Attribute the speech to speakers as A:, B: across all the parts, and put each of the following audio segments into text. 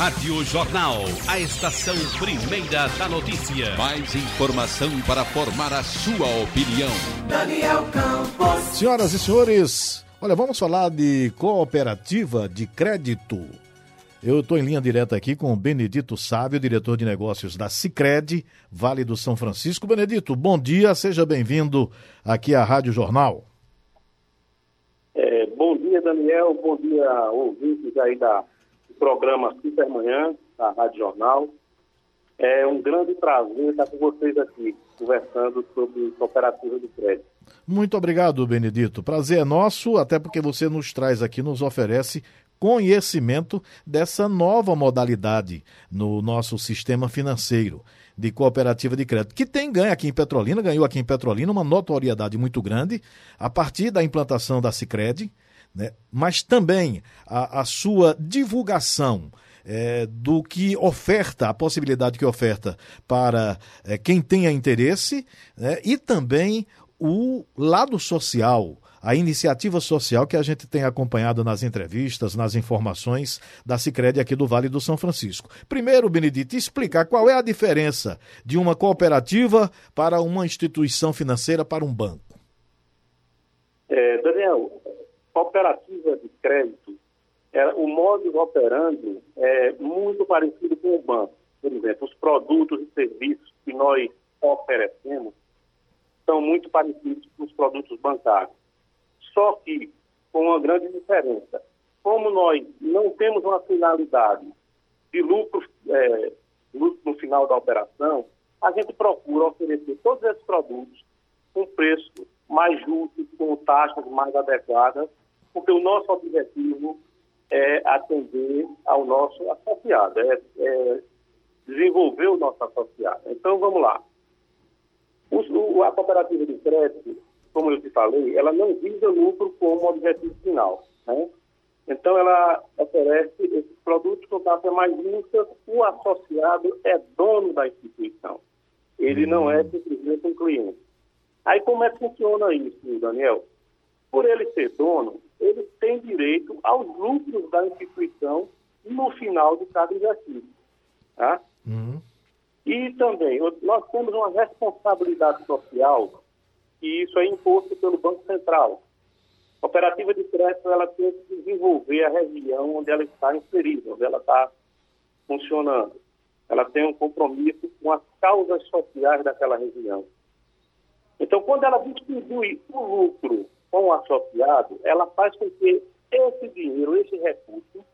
A: Rádio Jornal, a estação primeira da notícia.
B: Mais informação para formar a sua opinião.
C: Daniel Campos.
D: Senhoras e senhores, olha, vamos falar de cooperativa de crédito. Eu estou em linha direta aqui com o Benedito Sávio, diretor de negócios da Cicred, Vale do São Francisco. Benedito, bom dia, seja bem-vindo aqui à Rádio Jornal.
E: É, bom dia, Daniel, bom dia, ouvintes aí da, programa Supermanhã, da Rádio Jornal. É um grande prazer estar com vocês aqui, conversando sobre cooperativa de crédito.
D: Muito obrigado, Benedito. Prazer é nosso, até porque você nos traz aqui, nos oferece conhecimento dessa nova modalidade no nosso sistema financeiro de cooperativa de crédito, que tem ganho aqui em Petrolina, ganhou aqui em Petrolina uma notoriedade muito grande a partir da implantação da Cicred, né? mas também a, a sua divulgação é, do que oferta, a possibilidade que oferta para é, quem tenha interesse né? e também o lado social, a iniciativa social que a gente tem acompanhado nas entrevistas, nas informações da Sicredi aqui do Vale do São Francisco. Primeiro, Benedito, explicar qual é a diferença de uma cooperativa para uma instituição financeira para um banco.
E: É, Daniel, cooperativa de crédito, é, o modo operando é muito parecido com o banco. Por exemplo, os produtos e serviços que nós oferecemos são muito parecidos com os produtos bancários. Só que com uma grande diferença. Como nós não temos uma finalidade de lucro, é, lucro no final da operação, a gente procura oferecer todos esses produtos com preço mais justo, com taxas mais adequadas, porque o nosso objetivo é atender ao nosso associado, é, é desenvolver o nosso associado. Então, vamos lá. O, a cooperativa de crédito, como eu te falei, ela não visa lucro como objetivo final. Né? Então, ela oferece esses produtos com taxa mais justa, o associado é dono da instituição. Ele não é simplesmente um cliente. Aí, como é que funciona isso, Daniel? Por ele ser dono, ele tem direito aos lucros da instituição no final de cada exercício. Tá?
D: Uhum.
E: E também, nós temos uma responsabilidade social, e isso é imposto pelo Banco Central. A cooperativa de crédito ela tem que desenvolver a região onde ela está inserida, onde ela está funcionando. Ela tem um compromisso com as causas sociais daquela região. Então, quando ela distribui o lucro com o associado, ela faz com que esse dinheiro, esse recurso,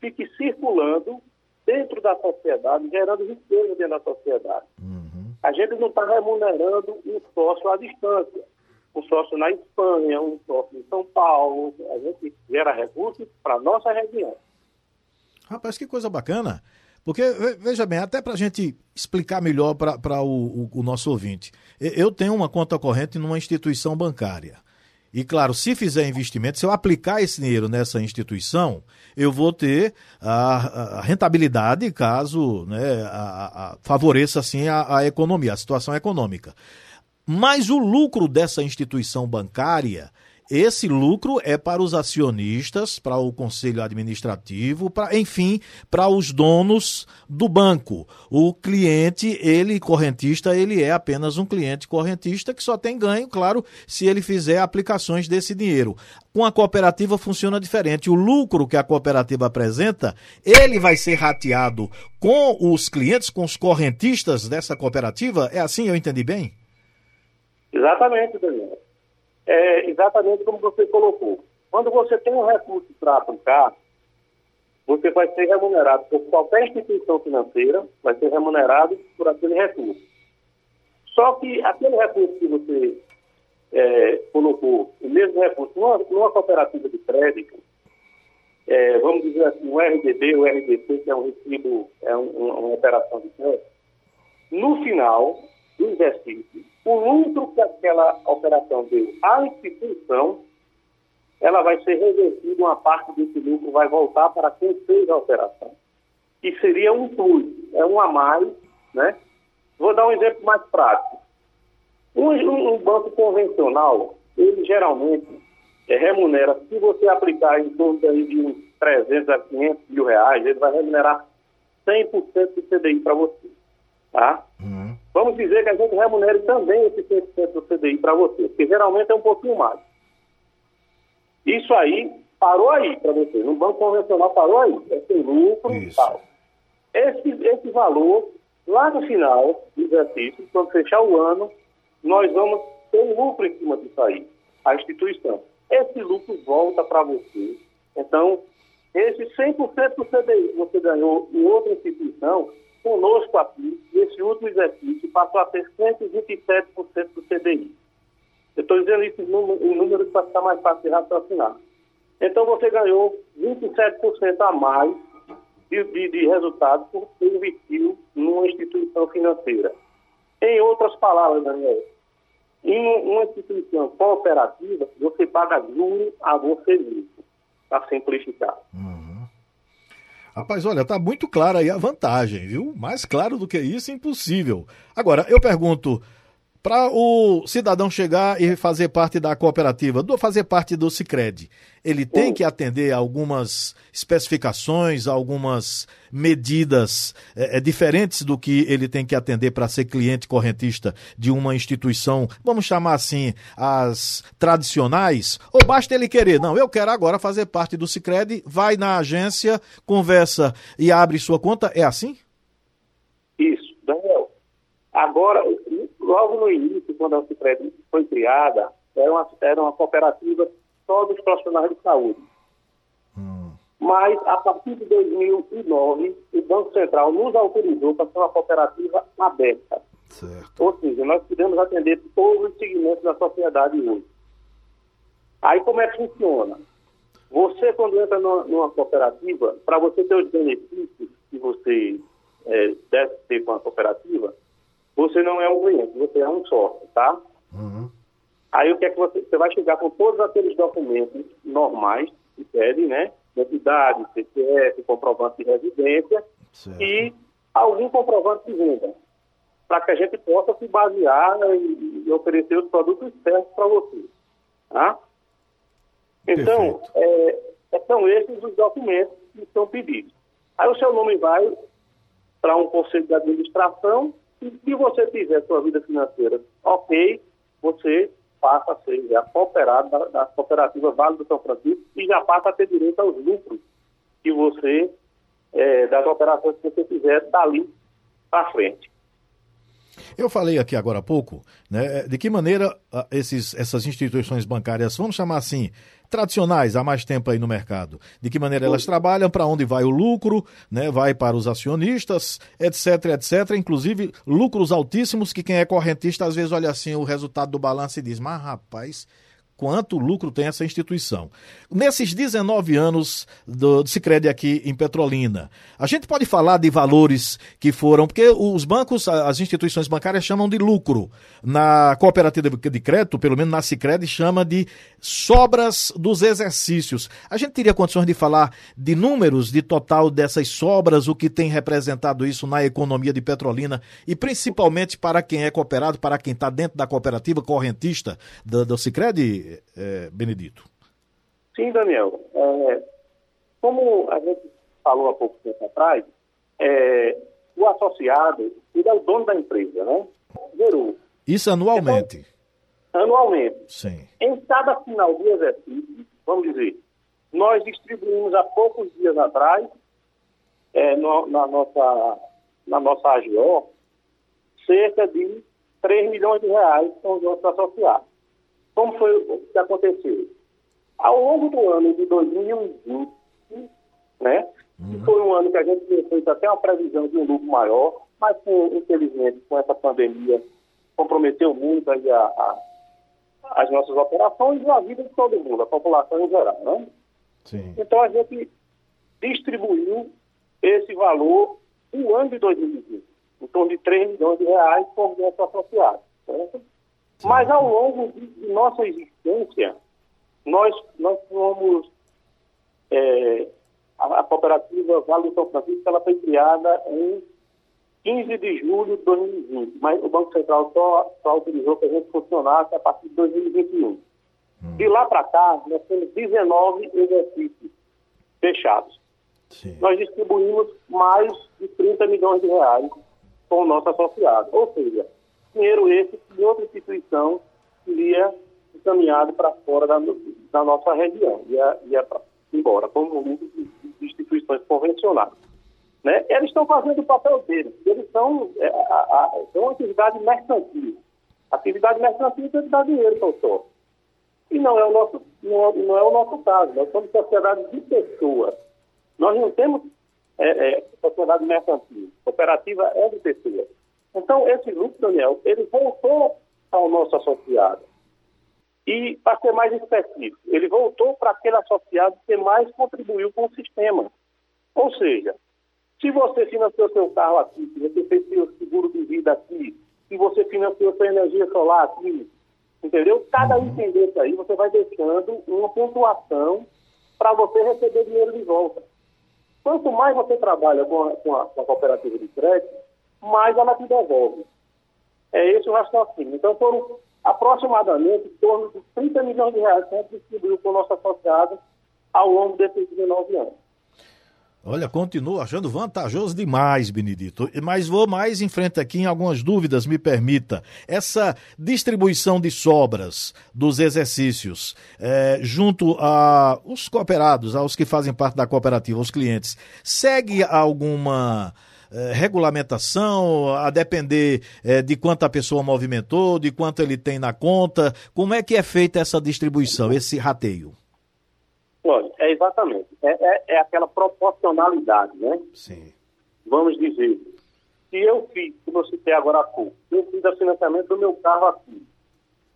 E: fique circulando dentro da sociedade, gerando riqueza dentro da sociedade.
D: Uhum.
E: A gente não está remunerando um sócio à distância. Um sócio na Espanha, um sócio em São Paulo. A gente gera recursos para a nossa região.
D: Rapaz, que coisa bacana. Porque, veja bem, até para a gente explicar melhor para o, o, o nosso ouvinte. Eu tenho uma conta corrente numa instituição bancária. E claro, se fizer investimento, se eu aplicar esse dinheiro nessa instituição, eu vou ter a, a rentabilidade caso né, a, a, favoreça assim a, economia, a situação econômica. Mas o lucro dessa instituição bancária esse lucro é para os acionistas, para o conselho administrativo, para, enfim, para os donos do banco. O cliente, ele correntista, ele é apenas um cliente correntista que só tem ganho, claro, se ele fizer aplicações desse dinheiro. Com a cooperativa funciona diferente. O lucro que a cooperativa apresenta, ele vai ser rateado com os clientes, com os correntistas dessa cooperativa. É assim, eu entendi bem?
E: Exatamente, Daniel é exatamente como você colocou. Quando você tem um recurso para aplicar, você vai ser remunerado por qualquer instituição financeira, vai ser remunerado por aquele recurso. Só que aquele recurso que você é, colocou, o mesmo recurso, numa, numa cooperativa de crédito, é, vamos dizer assim, o RDB, o RDC, que é um recibo, é um, uma operação de crédito, no final exercício, o lucro que aquela operação deu à instituição, ela vai ser revertida, uma parte desse lucro vai voltar para quem fez a operação. E seria um plus, é um a mais, né? Vou dar um exemplo mais prático. Um, um banco convencional, ele geralmente é, remunera, se você aplicar em torno de uns 300 a 500 mil reais, ele vai remunerar 100% do CDI para você. Tá?
D: Uhum.
E: Vamos dizer que a gente remunere também esse 100% do CDI para você, porque geralmente é um pouquinho mais. Isso aí parou aí para você. No banco convencional parou aí. É sem lucro e tal. Esse, esse valor, lá no final do exercício, quando fechar o ano, nós vamos ter um lucro em cima disso aí, a instituição. Esse lucro volta para você. Então, esse 100% do CDI que você ganhou em outra instituição, conosco aqui, nesse último exercício, passou a ter 127% do CDI. Eu estou dizendo isso em número- em números para ficar mais fácil de raciocinar. Então você ganhou 27% a mais de, de, de resultado por ter investido numa instituição financeira. Em outras palavras, Daniel, em uma instituição cooperativa, você paga juro a você mesmo, para simplificar.
D: Rapaz, olha, tá muito clara aí a vantagem, viu? Mais claro do que isso, impossível. Agora, eu pergunto, para o cidadão chegar e fazer parte da cooperativa, do fazer parte do Sicredi, ele tem que atender a algumas especificações, algumas medidas eh, eh, diferentes do que ele tem que atender para ser cliente correntista de uma instituição, vamos chamar assim, as tradicionais? Ou basta ele querer? Não, eu quero agora fazer parte do Sicredi, vai na agência, conversa e abre sua conta, é assim?
E: Isso, Daniel. Agora, logo no início, quando a Cicred foi criada, era uma, era uma cooperativa só dos profissionais de saúde. Mas, a partir de 2009, o Banco Central nos autorizou para ser uma cooperativa aberta.
D: Certo.
E: Ou seja, nós podemos atender todos os segmentos da sociedade hoje. Aí como é que funciona? Você, quando entra numa, numa cooperativa, para você ter os benefícios que você eh, deve ter com a cooperativa, você não é um cliente, você é um sócio, tá? Aí o que é que você, você vai chegar com todos aqueles documentos normais que pedem, né? Identidade, CPF, comprovante de residência
D: Certo.
E: e algum comprovante de venda, para que a gente possa se basear e, e oferecer os produtos certos para você. Tá? Então,
D: Perfeito.
E: é, são esses os documentos que são pedidos. Aí o seu nome vai para um conselho de administração e se você tiver sua vida financeira ok, você passa a ser já cooperado da, da cooperativa Vale do São Francisco e já passa a ter direito aos lucros que você, eh, das operações que você fizer dali para frente.
D: Eu falei aqui agora há pouco, né, de que maneira ah, esses, essas instituições bancárias, vamos chamar assim, tradicionais, há mais tempo aí no mercado, de que maneira elas trabalham, para onde vai o lucro, né, vai para os acionistas, etc, etc, inclusive lucros altíssimos que quem é correntista às vezes olha assim o resultado do balanço e diz, mas rapaz, quanto lucro tem essa instituição. Nesses 19 anos do, do Cicred aqui em Petrolina, a gente pode falar de valores que foram, porque os bancos, as instituições bancárias chamam de lucro. Na cooperativa de crédito, pelo menos na Cicred, chama de sobras dos exercícios. A gente teria condições de falar de números de total dessas sobras, o que tem representado isso na economia de Petrolina e principalmente para quem é cooperado, para quem está dentro da cooperativa correntista do, do Cicred, eh, Benedito.
E: Sim, Daniel. É, como a gente falou há pouco tempo atrás, é, o associado, ele é o dono da empresa, né? Gerou
D: Isso anualmente.
E: anualmente.
D: Sim.
E: Em cada final do exercício, vamos dizer, nós distribuímos há poucos dias atrás, é, no- na, nossa, na nossa AGO, cerca de 3 milhões de reais com os nossos associados. Como foi o que aconteceu? Ao longo do ano de 2020, né, que foi um ano que a gente feito até uma previsão de um lucro maior, mas com, infelizmente com essa pandemia comprometeu muito aí a, a- as nossas operações e a vida de todo mundo, a população em geral. Né?
D: Sim.
E: Então a gente distribuiu esse valor no ano de 2020, em torno de 3 milhões de reais por nossos associados. certo? Mas ao longo de, nossa existência, nós, nós fomos. é, a, a cooperativa Vale do São Francisco ela foi criada em 15 de julho de 2020, mas o Banco Central só, só autorizou que a gente funcionasse a partir de 2021. De lá para cá, nós temos 19 exercícios fechados.
D: Sim.
E: Nós distribuímos mais de 30 milhões de reais com o nosso associado. Ou seja, dinheiro esse que outra instituição seria encaminhado para fora da, da, nossa região, ia, ia pra, embora, como muitas instituições convencionais. Né? Eles estão fazendo o papel deles, eles são é, a, a, é uma atividade mercantil. Atividade mercantil tem que dar dinheiro para o. E não é o nosso, não é, não é, o nosso caso, nós somos sociedade de pessoas. Nós não temos é, é, sociedade mercantil, cooperativa é de pessoas. Então, esse lucro, Daniel, ele voltou ao nosso associado. E, para ser mais específico, ele voltou para aquele associado que mais contribuiu com o sistema. Ou seja, se você financiou seu carro aqui, se você fez seu seguro de vida aqui, se você financiou sua energia solar aqui, entendeu? Cada uhum. item desse aí, você vai deixando uma pontuação para você receber dinheiro de volta. Quanto mais você trabalha com a, com a, com a cooperativa de crédito, mais ela te devolve. É esse o raciocínio. Então, foram aproximadamente em torno de 30 milhões de reais que a gente distribuiu com o nosso associado ao longo desses 19 anos.
D: Olha, continuo achando vantajoso demais, Benedito. Mas vou mais em frente aqui em algumas dúvidas, me permita. Essa distribuição de sobras dos exercícios é, junto aos cooperados, aos que fazem parte da cooperativa, aos clientes, segue alguma é, regulamentação, a depender é, de quanto a pessoa movimentou, de quanto ele tem na conta? Como é que é feita essa distribuição, esse rateio?
E: Olha, é exatamente. É, é, é, aquela proporcionalidade, né?
D: Sim.
E: Vamos dizer, se eu fiz, como eu citei agora há pouco, eu fiz o financiamento do meu carro aqui,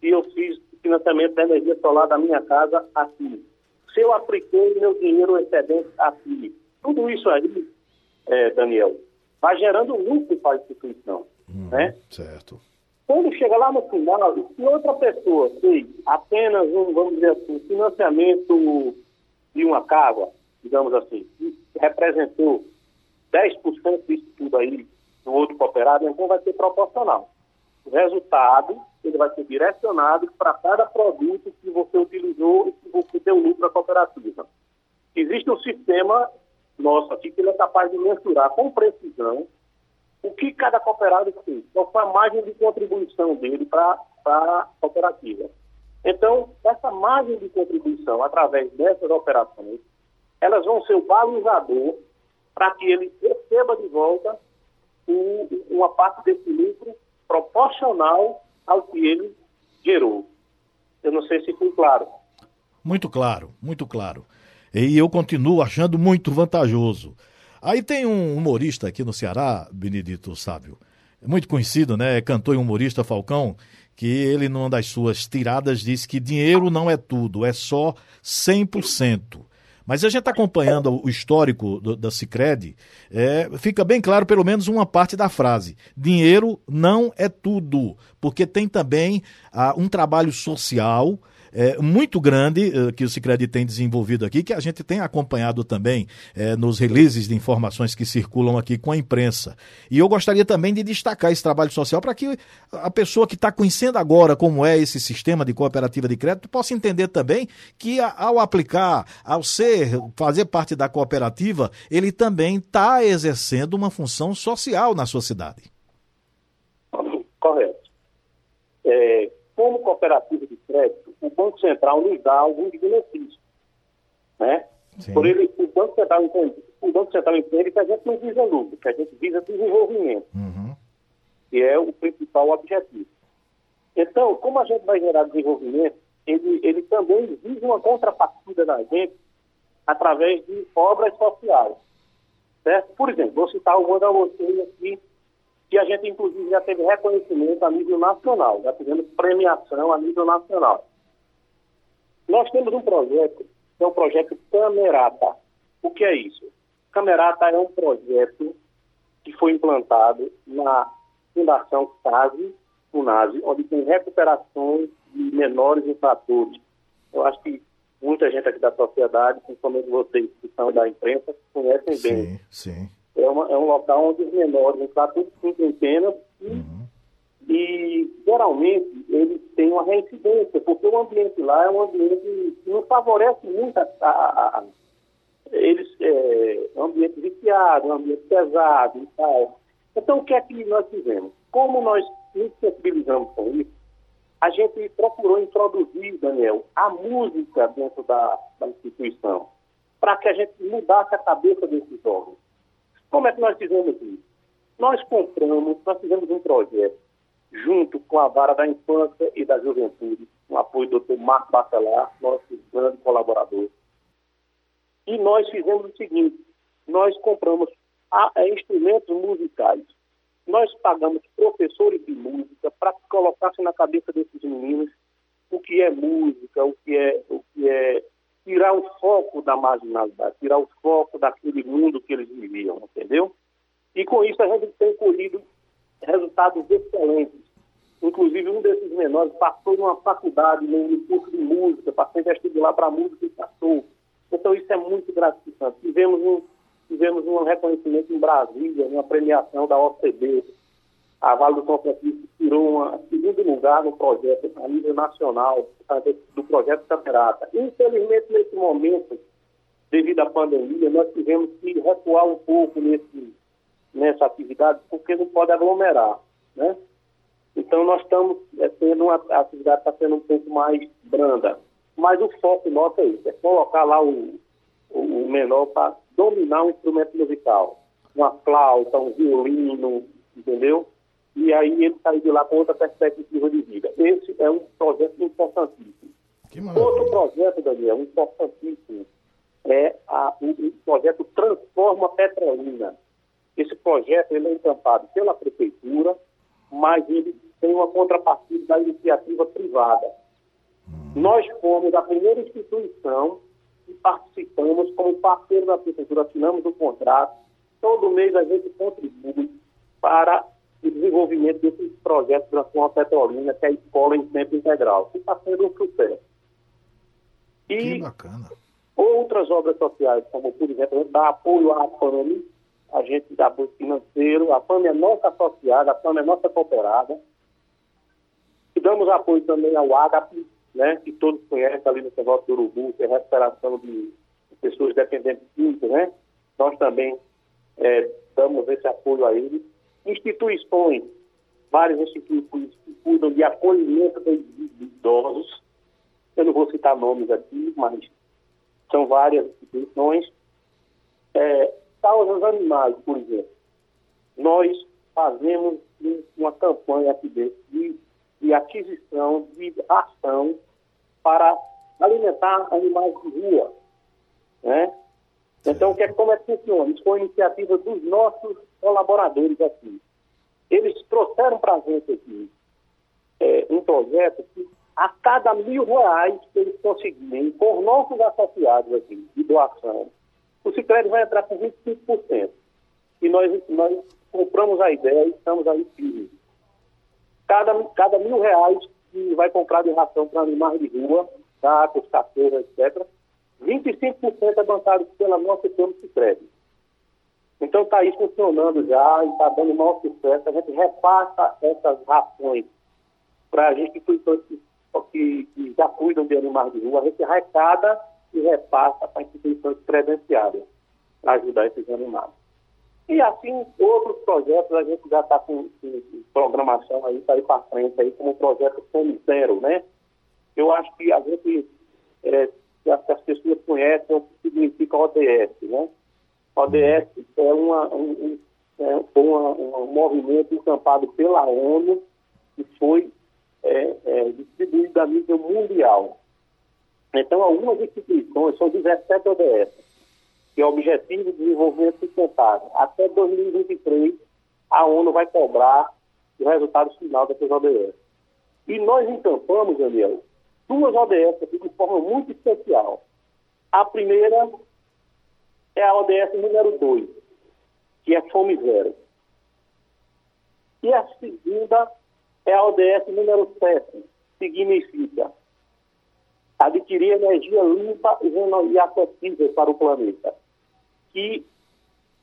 E: se eu fiz o financiamento da energia solar da minha casa aqui, se eu apliquei meu dinheiro excedente aqui, tudo isso aí, é, Daniel, vai gerando lucro para a instituição, hum, né?
D: Certo.
E: Quando chega lá no final, se outra pessoa fez apenas um, vamos dizer assim, financiamento de uma casa, digamos assim, que representou 10% disso tudo aí no outro cooperado, então vai ser proporcional. O resultado ele vai ser direcionado para cada produto que você utilizou e que você deu lucro à cooperativa. Existe um sistema nosso aqui que ele é capaz de mensurar com precisão o que cada cooperado fez, qual foi a margem de contribuição dele para a cooperativa. Então, essa margem de contribuição, através dessas operações, elas vão ser o balizador para que ele receba de volta o, uma parte desse lucro proporcional ao que ele gerou. Eu não sei se foi claro.
D: Muito claro, muito claro. E eu continuo achando muito vantajoso. Aí tem um humorista aqui no Ceará, Benedito Sábio, muito conhecido, né? Cantor e humorista Falcão, que ele, numa das suas tiradas, disse que dinheiro não é tudo, é só 100%. Mas a gente está acompanhando o histórico do, da Cicred, é, fica bem claro pelo menos uma parte da frase. Dinheiro não é tudo, porque tem também ah, um trabalho social é, muito grande é, que o Cicred tem desenvolvido aqui, que a gente tem acompanhado também é, nos releases de informações que circulam aqui com a imprensa. E eu gostaria também de destacar esse trabalho social para que a pessoa que está conhecendo agora como é esse sistema de cooperativa de crédito possa entender também que ao aplicar, ao ser, fazer parte da cooperativa, ele também está exercendo uma função social na sua cidade.
E: Correto. É, como cooperativa de crédito, o Banco Central nos dá alguns benefícios. Né? Por ele, o Banco Central entende, o Banco Central entende que a gente não visa lucro, que a gente visa desenvolvimento,
D: uhum.
E: que é o principal objetivo. Então, como a gente vai gerar desenvolvimento, ele, ele também visa uma contrapartida da gente através de obras sociais. Certo? Por exemplo, vou citar uma da vocês aqui, que a gente, inclusive, já teve reconhecimento a nível nacional, já tivemos premiação a nível nacional. Nós temos um projeto, que é o projeto Camerata. O que é isso? Camerata é um projeto que foi implantado na Fundação CASE, FUNASE, onde tem recuperações de menores infratores. Eu acho que muita gente aqui da sociedade, principalmente vocês que são da imprensa, conhecem
D: sim,
E: bem.
D: Sim
E: é, uma, é um local onde os menores infratores ficam penas e, e geralmente eles têm uma reincidência, porque o ambiente lá é um ambiente que não favorece muito a, a, a, eles, é, ambiente viciado, ambiente pesado e tal. Então, o que é que nós fizemos? Como nós nos sensibilizamos com isso, a gente procurou introduzir, Daniel, a música dentro da, da instituição, para que a gente mudasse a cabeça desses jovens. Como é que nós fizemos isso? Nós compramos, nós fizemos um projeto junto com a Vara da Infância e da Juventude, com apoio do Dr. Marco Bacelar, nosso grande colaborador. E nós fizemos o seguinte: nós compramos a, a instrumentos musicais. Nós pagamos professores de música para que colocassem na cabeça desses meninos o que é música, o que é, o que é tirar o foco da marginalidade, tirar o foco daquele mundo que eles viviam, entendeu? E com isso a gente tem colhido resultados excelentes. Inclusive, um desses menores passou numa faculdade, num curso de música, passou em vestibular para música e passou. Então, isso é muito gratificante. Tivemos um, tivemos um reconhecimento em Brasília, uma premiação da OCB. A Vale do Francisco tirou um segundo lugar no projeto a nível nacional, do projeto Camerata. Infelizmente, nesse momento, devido à pandemia, nós tivemos que recuar um pouco nesse, nessa atividade, porque não pode aglomerar, né? Então, nós estamos é, tendo uma a atividade está sendo um pouco mais branda. Mas o foco nosso é isso, é colocar lá o, o menor para dominar um instrumento musical. Uma flauta, um violino, entendeu? E aí ele sair de lá com outra perspectiva de vida. Esse é um projeto importantíssimo. Outro projeto, Daniel, importantíssimo, é a, o, o, projeto Transforma Petrolina. Esse projeto ele é encampado pela prefeitura, mas ele tem uma contrapartida da iniciativa privada. Nós fomos a primeira instituição e participamos como parceiro da prefeitura, assinamos o um contrato. Todo mês a gente contribui para o desenvolvimento desses projetos da Sua Petrolina, que é a escola em tempo integral, que está sendo um sucesso.
D: E que bacana.
E: outras obras sociais, como por exemplo, dá apoio à FAME, a gente dá apoio financeiro, a FAME é nossa associada, a FAME é nossa cooperada. E damos apoio também ao AGAP, né, que todos conhecem ali no negócio do Urubu, que é a recuperação de pessoas dependentes químicas, né? Nós também é, damos esse apoio a eles. Instituições, várias instituições que cuidam de acolhimento de, idosos, eu não vou citar nomes aqui, mas são várias instituições. É, causas animais, por exemplo. Nós fazemos uma campanha aqui dentro de de aquisição de ração para alimentar animais de rua. Né? Então, que é, como é que funciona? Isso foi iniciativa dos nossos colaboradores aqui. Eles trouxeram para a gente aqui é, um projeto que a cada mil reais que eles conseguirem, por nossos associados aqui, de doação, o Cicred vai entrar com 25%. E nós, nós compramos a ideia e estamos aí firmes cada, cada mil reais que vai comprar de ração para animais de rua, gatos, cachorros, etc., 25% é bancado pela nossa Câmara Crédito. Então está aí funcionando já e está dando maior sucesso. A gente repassa essas rações para as instituições que, que, que, já cuidam de animais de rua. A gente arrecada e repassa para instituições credenciadas para ajudar esses animais. E assim, outros projetos a gente já está com, com, programação aí para ir para frente, aí, como o projeto Fome Zero, né? Eu acho que a gente, é, as pessoas conhecem o que significa ODS, né? ODS é, uma, um, é uma, um movimento encampado pela ONU que foi é, é, distribuído a nível mundial. Então, algumas instituições, são 17 ODS, que é o Objetivo de Desenvolvimento Sustentável. Até 2023, a ONU vai cobrar o resultado final dessas ODS. E nós encampamos, Daniel, duas ODS aqui de forma muito especial. A primeira é a ODS número 2, que é Fome Zero. E a segunda é a ODS número 7, que significa adquirir energia limpa e acessível para o planeta que,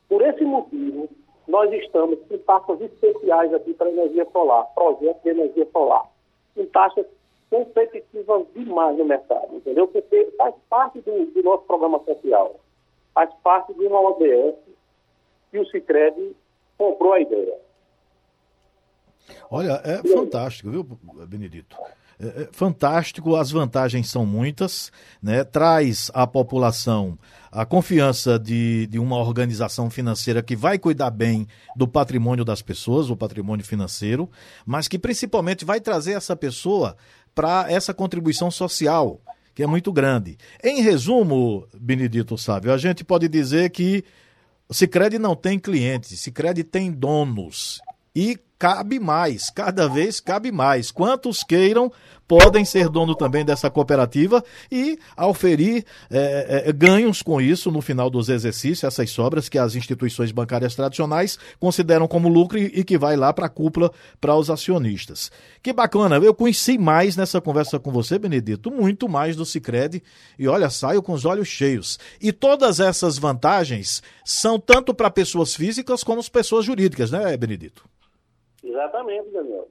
E: por esse motivo, nós estamos com taxas especiais aqui para energia solar, projeto de energia solar, com taxas competitivas demais no mercado, entendeu? Porque faz parte do, do nosso programa social. Faz parte de uma ODS que o Cicred comprou a ideia.
D: Olha, é fantástico, viu, Benedito? É, é fantástico, as vantagens são muitas, né? traz à população a confiança de, de uma organização financeira que vai cuidar bem do patrimônio das pessoas, o patrimônio financeiro, mas que principalmente vai trazer essa pessoa para essa contribuição social, que é muito grande. Em resumo, Benedito Sávio, a gente pode dizer que o Cicred não tem clientes, o Cicred tem donos. E cabe mais, cada vez cabe mais. Quantos queiram podem ser dono também dessa cooperativa e auferir é, é, ganhos com isso no final dos exercícios, essas sobras que as instituições bancárias tradicionais consideram como lucro e, e que vai lá para a cúpula, para os acionistas. Que bacana, eu conheci mais nessa conversa com você, Benedito, muito mais do Cicred e olha, saio com os olhos cheios. E todas essas vantagens são tanto para pessoas físicas como para pessoas jurídicas, né, Benedito?
E: Exatamente, Daniel.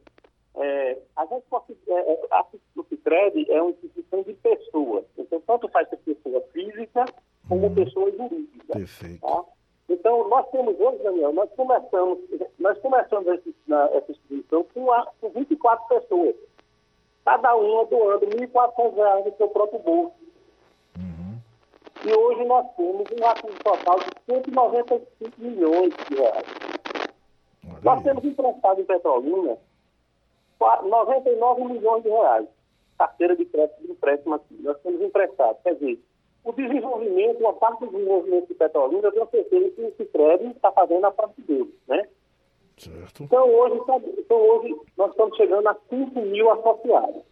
E: É, a gente pode, é, é a Cicred é uma instituição de pessoas. Então, tanto faz ser pessoa física como hum, pessoa jurídica.
D: Perfeito. Tá?
E: Então, nós temos hoje, Daniel, nós começamos, nós começamos essa, essa instituição com, a, com 24 pessoas. Cada uma doando R$ 1.400 do seu próprio bolso. Uhum. E hoje nós temos um ativo total de 195 milhões de reais. Nós temos emprestado em Petrolina 99 milhões de reais. Carteira de crédito de empréstimo aqui. Nós temos emprestado. Quer dizer, o desenvolvimento, uma parte do desenvolvimento de Petrolina, eu tenho certeza que o Cicred está fazendo a parte dele, né?
D: Certo.
E: Então hoje, então hoje nós estamos chegando a 5 mil associados.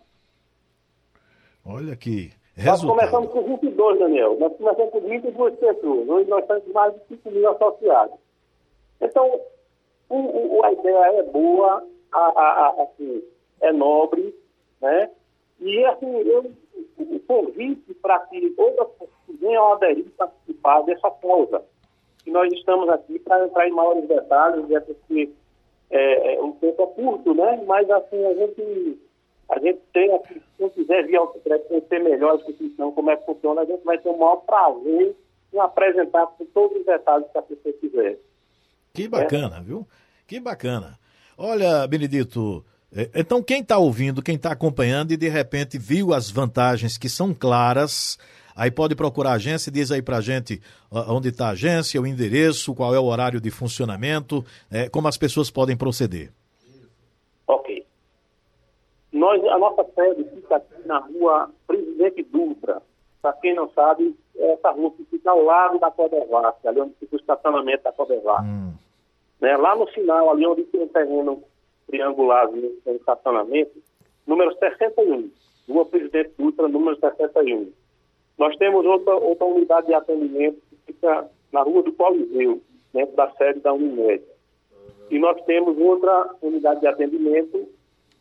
D: Olha que
E: resultado. Nós começamos com 22, Daniel. Nós começamos com 22 pessoas. Hoje nós estamos com mais de 5 mil associados. Então, o, o, a ideia é boa, a, a, a, assim, é nobre, né? E assim, eu, o convite para que outras pessoas venham aderir participar dessa causa. E nós estamos aqui para entrar em maiores detalhes, é porque é, é, o tempo é curto, né? Mas assim, a gente, a gente tem, se quem quiser vir ao secreto conhecer melhor a instituição, como é que funciona, a gente vai ter o maior prazer em apresentar com todos os detalhes que a pessoa quiser.
D: Que bacana, é. viu? Que bacana. Olha, Benedito, é, então quem está ouvindo, quem está acompanhando e de repente viu as vantagens que são claras, aí pode procurar a agência, diz aí para a gente onde está a agência, o endereço, qual é o horário de funcionamento, é, como as pessoas podem proceder.
E: Ok. Nós, a nossa sede fica aqui na rua Presidente Dutra. Para quem não sabe, essa rua fica ao lado da Codervac, ali onde fica o estacionamento da Codervac. Hum. Né? Lá no final, ali onde tem um terreno triangular de estacionamento, número 61, Rua Presidente Dutra, número 61. Nós temos outra, outra unidade de atendimento que fica na Rua do Coliseu, dentro da sede da Unimed. E nós temos outra unidade de atendimento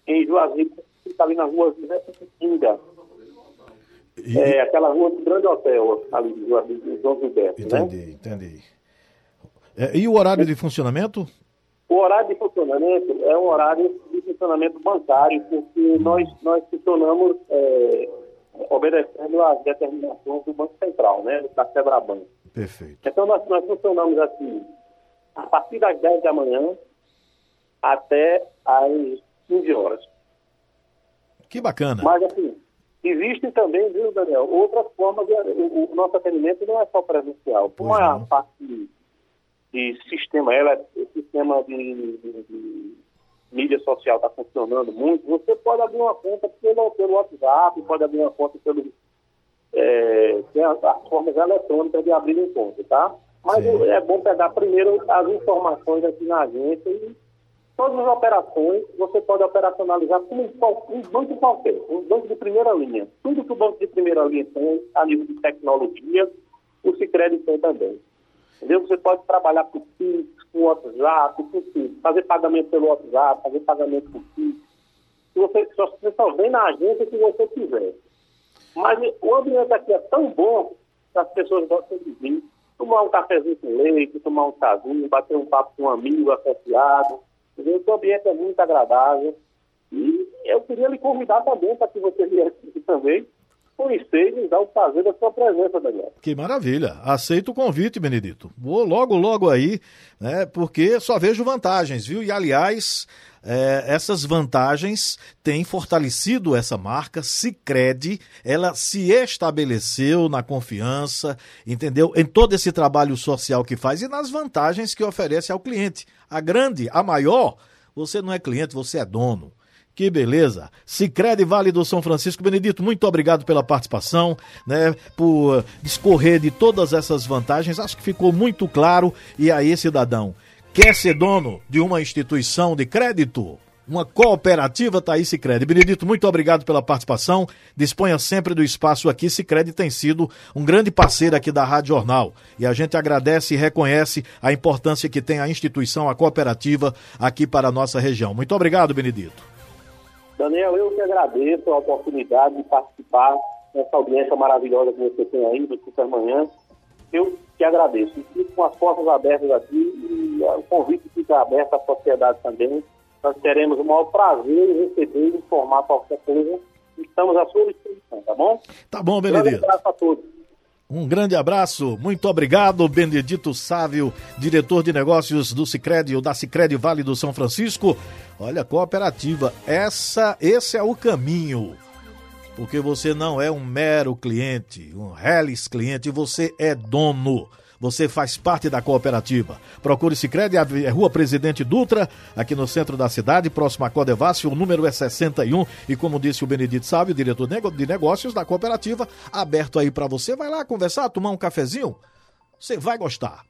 E: em Juazeiro, que fica ali na Rua José Pinga. E... É aquela rua do Grande Hotel, ali João Gilberto.
D: Entendi,
E: né?
D: entendi. É, e o horário de funcionamento?
E: O horário de funcionamento é um horário de funcionamento bancário, porque nós, nós funcionamos é, obedecendo às determinações do Banco Central, né, da Sebraban.
D: Perfeito.
E: Então, nós, nós funcionamos assim, a partir das 10 da manhã até às 15 horas.
D: Que bacana.
E: Mas, assim, existem também, viu, Daniel, outras formas, de, o, o nosso atendimento não é só presencial. Como é a parte de sistema, ela, o sistema de, de, de mídia social está funcionando muito, você pode abrir uma conta pelo, pelo WhatsApp, pode abrir uma conta pelo. É, tem as, as, formas eletrônicas de abrir uma conta, tá? Mas Sim. é bom pegar primeiro as informações aqui na agência e todas as operações você pode operacionalizar com um, banco qualquer, um banco de primeira linha. Tudo que o banco de primeira linha tem a nível de tecnologia, o Sicredi tem também. Entendeu? Você pode trabalhar por Pix, com WhatsApp, tudo. Fazer pagamento pelo WhatsApp, fazer pagamento por Pix. Você, só, você só vem na agência se você quiser. Mas o ambiente aqui é tão bom que as pessoas gostam de vir. Tomar um cafezinho com leite, tomar um chazinho, bater um papo com um amigo associado. Entendeu? O ambiente é muito agradável. E eu queria lhe convidar também para que você viesse aqui também e nos dar o prazer da sua presença, Daniel.
D: Que maravilha. Aceito o convite, Benedito. Vou logo, logo aí, né? Porque só vejo vantagens, viu? E aliás, é, essas vantagens têm fortalecido essa marca, se crede, ela se estabeleceu na confiança, entendeu? Em todo esse trabalho social que faz e nas vantagens que oferece ao cliente. A grande, a maior, você não é cliente, você é dono. Que beleza. Cicred Vale do São Francisco. Benedito, muito obrigado pela participação, né? Por discorrer de todas essas vantagens. Acho que ficou muito claro. E aí, cidadão, quer ser dono de uma instituição de crédito? Uma cooperativa tá aí, Cicred. Benedito, muito obrigado pela participação. Disponha sempre do espaço aqui. Cicred tem sido um grande parceiro aqui da Rádio Jornal. E a gente agradece e reconhece a importância que tem a instituição, a cooperativa aqui para a nossa região. Muito obrigado, Benedito.
E: Daniel, eu que agradeço a oportunidade de participar dessa audiência maravilhosa que você tem aí do Supermanhã. Eu que agradeço. Fico com as portas abertas aqui e o convite fica aberto à sociedade também. Nós teremos o maior prazer em receber e informar qualquer coisa. Estamos à sua disposição, tá bom?
D: Tá bom, Benedito.
E: Um abraço a todos.
D: Um grande abraço, muito obrigado, Benedito Sávio, diretor de negócios do Sicredi ou da Sicredi Vale do São Francisco. Olha, cooperativa, essa, esse é o caminho. Porque você não é um mero cliente, um reles cliente, você é dono você faz parte da cooperativa. Procure Sicredi, é Rua Presidente Dutra, aqui no centro da cidade, próximo a Codevasf, o número é 61 e como disse o Benedito Sábio, diretor de negócios da cooperativa, aberto aí para você, vai lá conversar, tomar um cafezinho, você vai gostar.